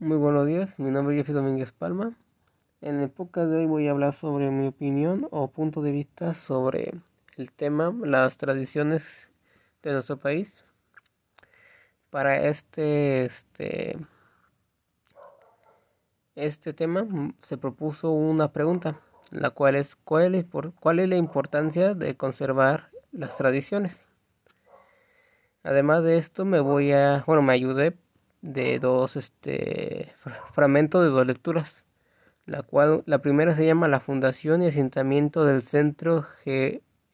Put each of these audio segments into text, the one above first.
Muy buenos días, mi nombre es Jeffrey Domínguez Palma. En el podcast de hoy voy a hablar sobre mi opinión o punto de vista sobre el tema, las tradiciones de nuestro país. Para este, este, este tema se propuso una pregunta, la cual es ¿cuál, es cuál es la importancia de conservar las tradiciones? Además de esto me voy a, bueno, me ayudé de dos este, fragmentos de dos lecturas, la cual la primera se llama La fundación y asentamiento del centro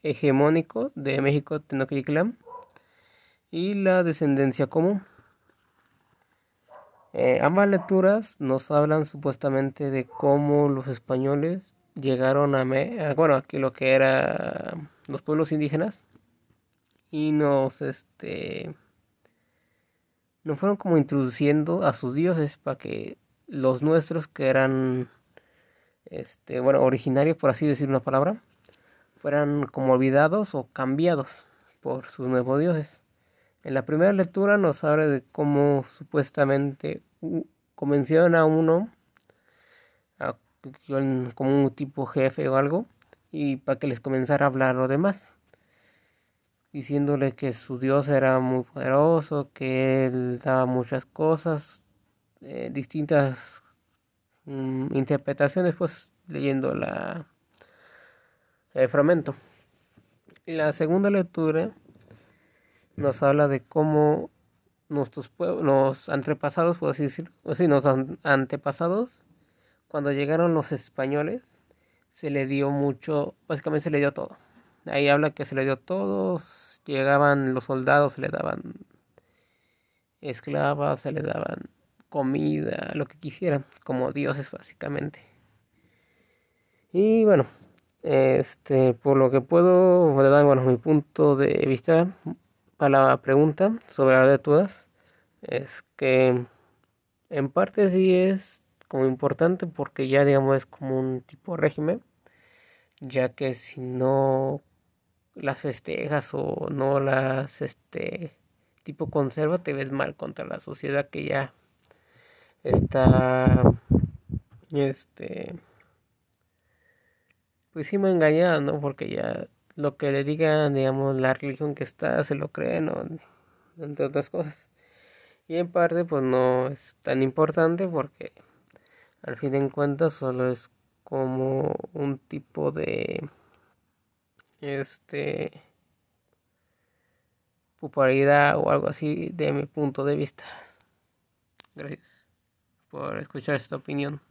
hegemónico de México Tenochtitlan y la descendencia común. Eh, ambas lecturas nos hablan supuestamente de cómo los españoles llegaron a, bueno, aquí lo que era los pueblos indígenas y nos este nos fueron como introduciendo a sus dioses para que los nuestros que eran este bueno originarios por así decir una palabra fueran como olvidados o cambiados por sus nuevos dioses. En la primera lectura nos habla de cómo supuestamente convencieron a uno a, como un tipo jefe o algo y para que les comenzara a hablar lo demás diciéndole que su Dios era muy poderoso, que él daba muchas cosas, eh, distintas mm, interpretaciones, pues leyendo la, el fragmento. La segunda lectura nos habla de cómo nuestros pueblos, antepasados, puedo decir, o sí, antepasados, cuando llegaron los españoles, se le dio mucho, básicamente se le dio todo Ahí habla que se le dio todo, llegaban los soldados, se le daban esclavas, se le daban comida, lo que quisieran, como dioses básicamente. Y bueno, este, por lo que puedo dar, bueno, mi punto de vista para la pregunta sobre las lecturas es que en parte sí es como importante porque ya digamos es como un tipo de régimen ya que si no las festejas o no las este tipo conserva te ves mal contra la sociedad que ya está este pues sí me engañado no porque ya lo que le digan digamos la religión que está se lo creen o entre otras cosas. Y en parte pues no es tan importante porque al fin de cuentas solo es como un tipo de este popularidad o algo así de mi punto de vista. Gracias por escuchar esta opinión.